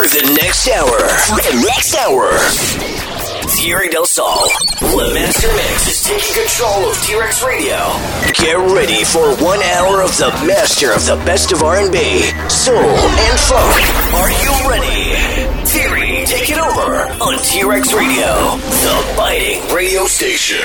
for the next hour. For the next hour. Thierry Del Sol, Master Mix is taking control of T-Rex Radio. Get ready for one hour of the master of the best of R&B, soul, and funk. Are you ready? Thierry, take it over on T-Rex Radio, the biting radio station.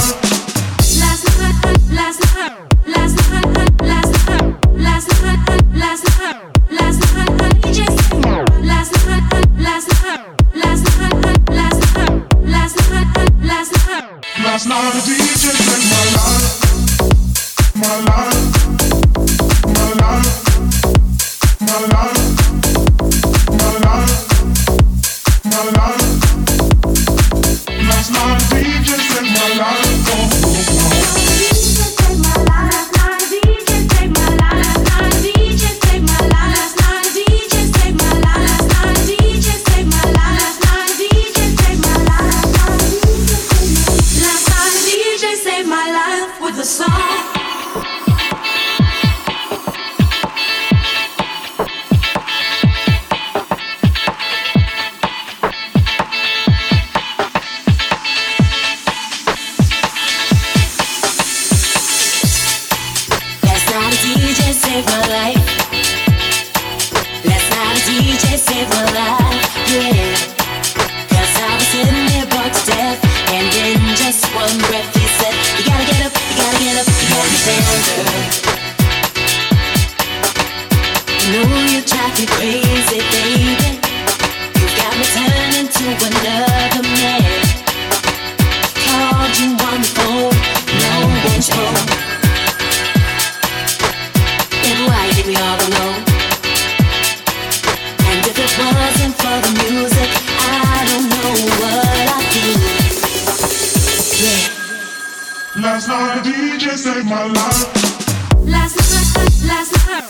Last night, DJ saved my life. Last night, last night.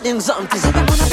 adding something.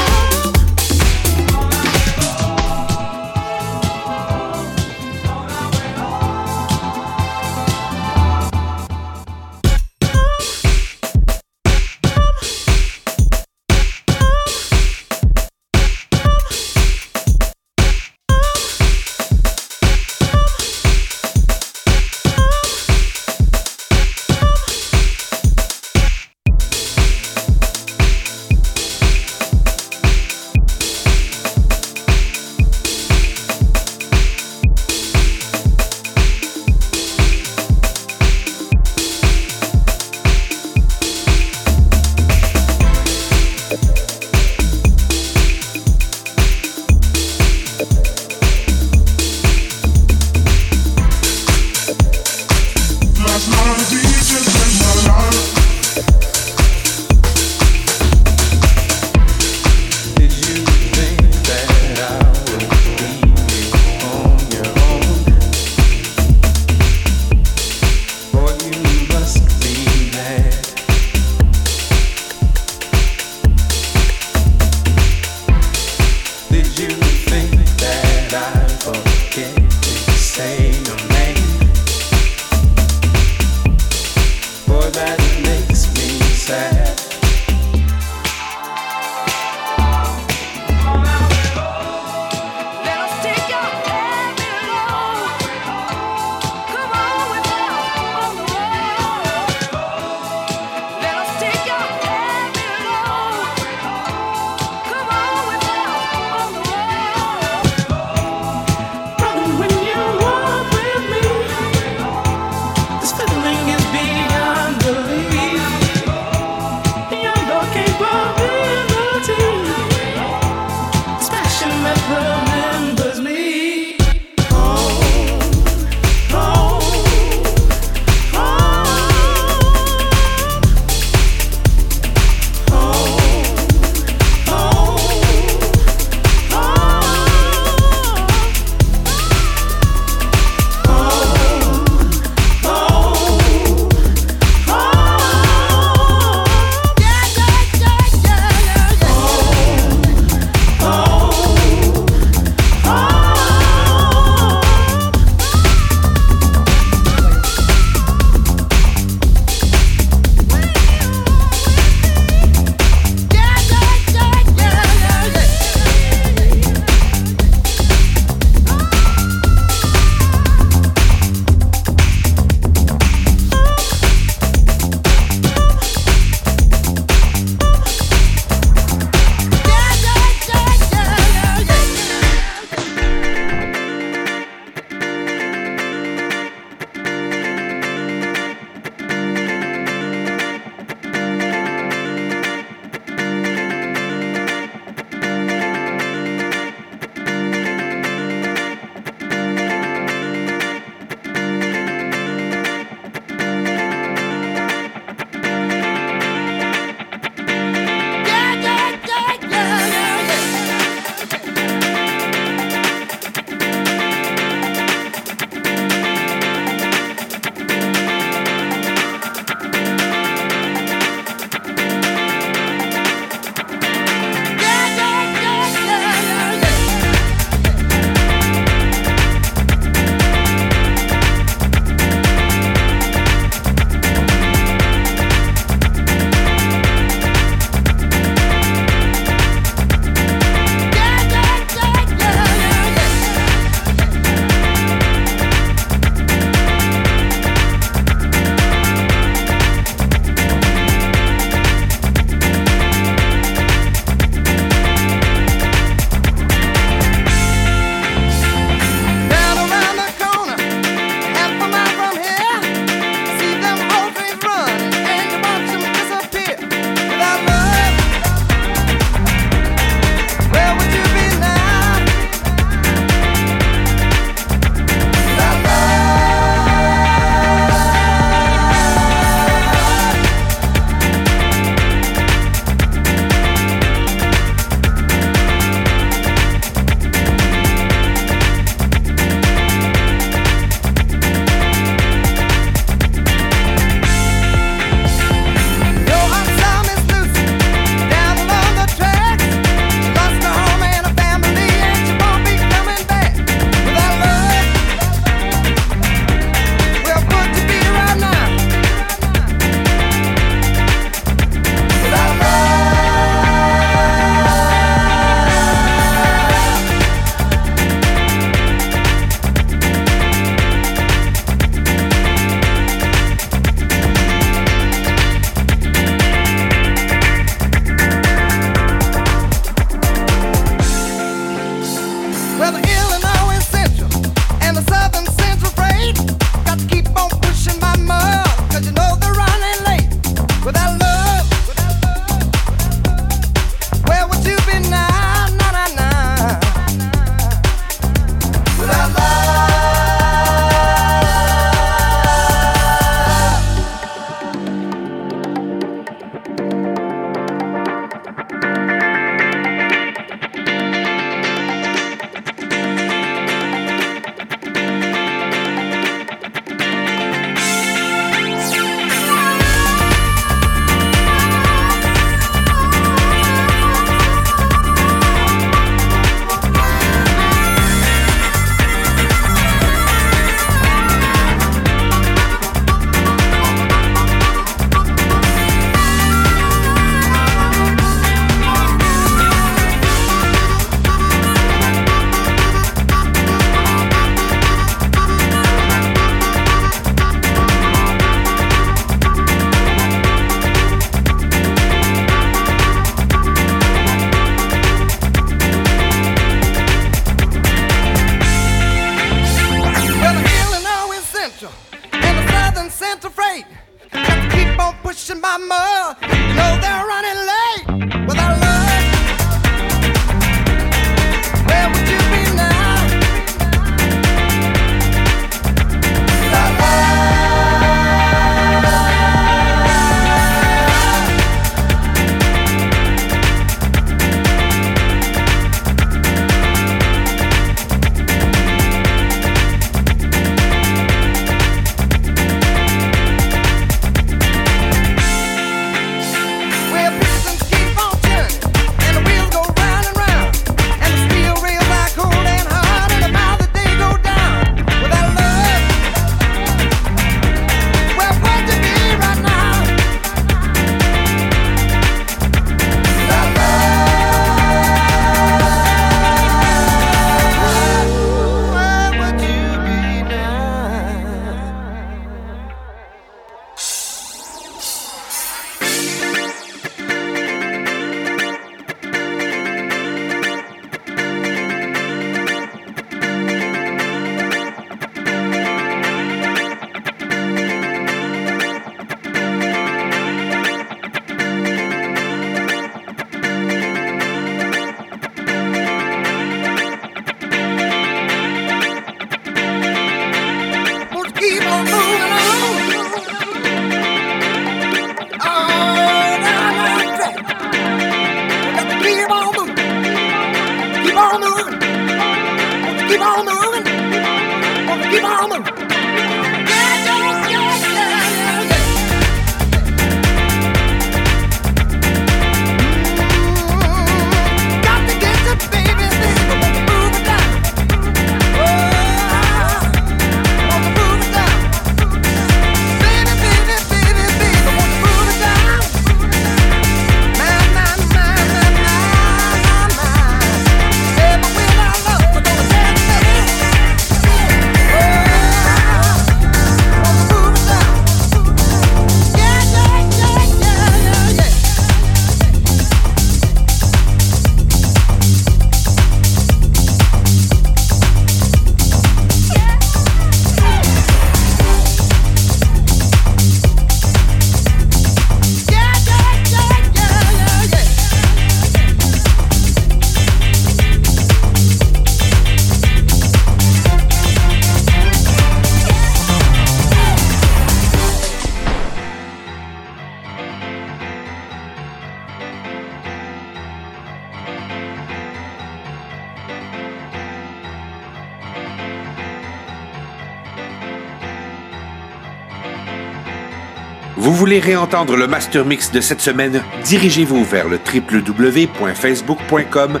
Voulez réentendre le master mix de cette semaine, dirigez-vous vers le www.facebook.com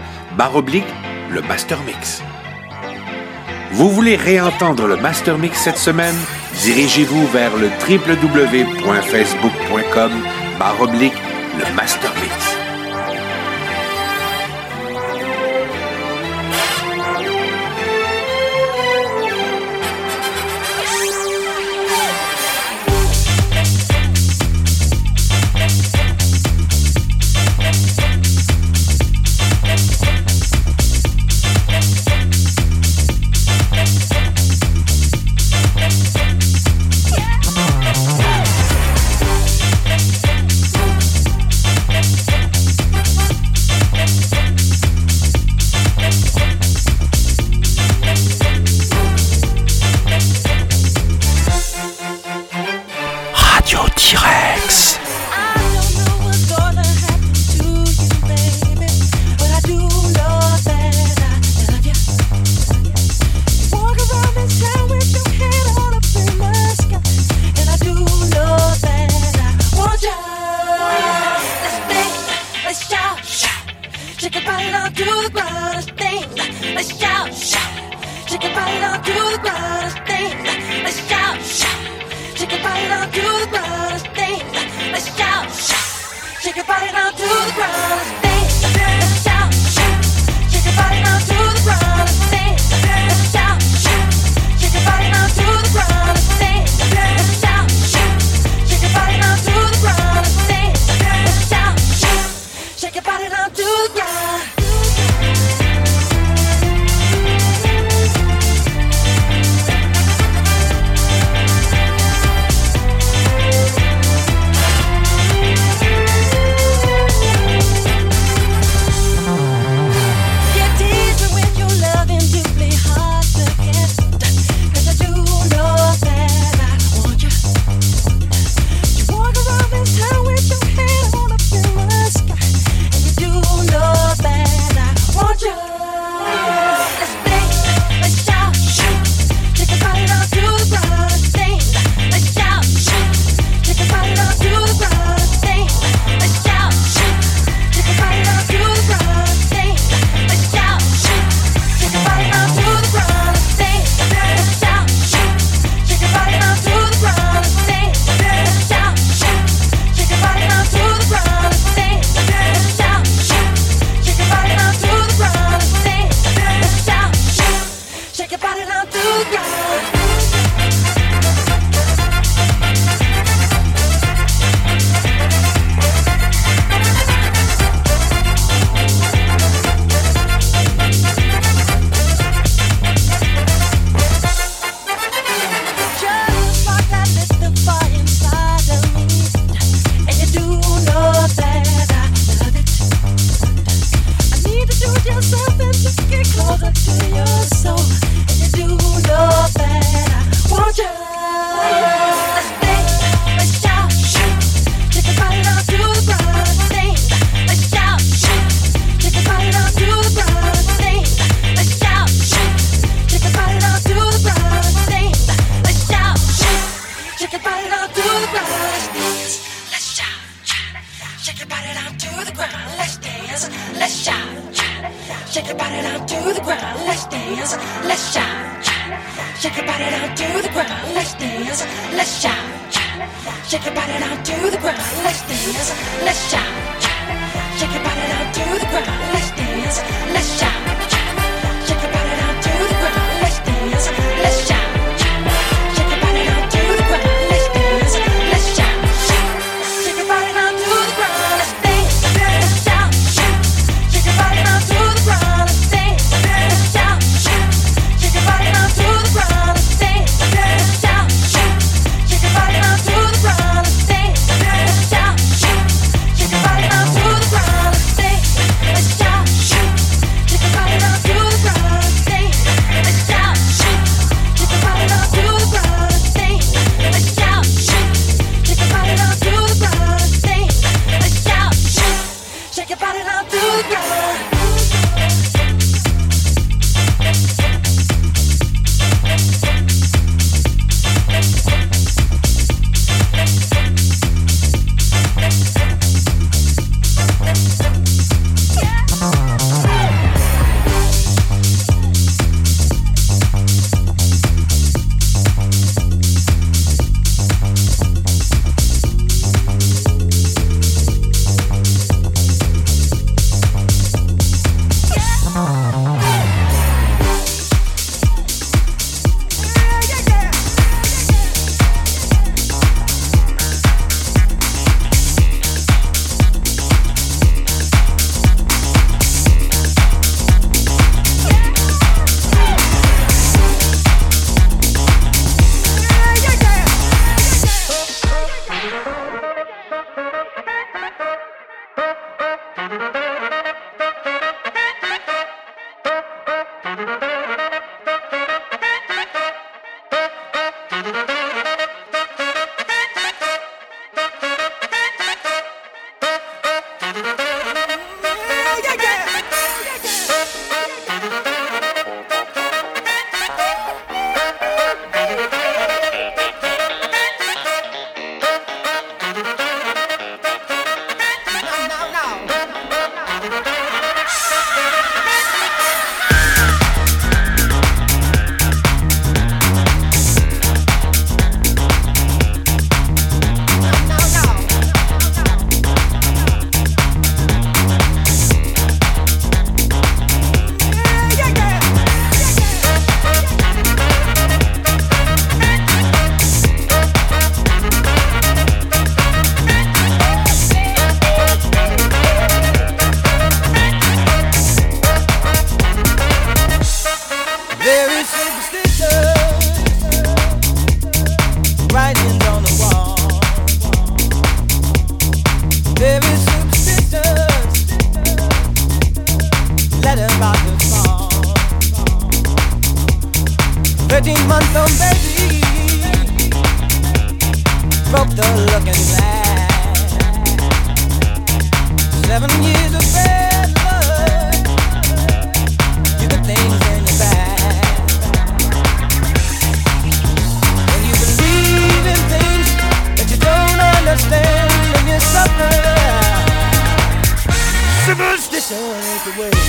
oblique le master mix. Vous voulez réentendre le master mix cette semaine, dirigez-vous vers le www.facebook.com oblique le master mix. the way.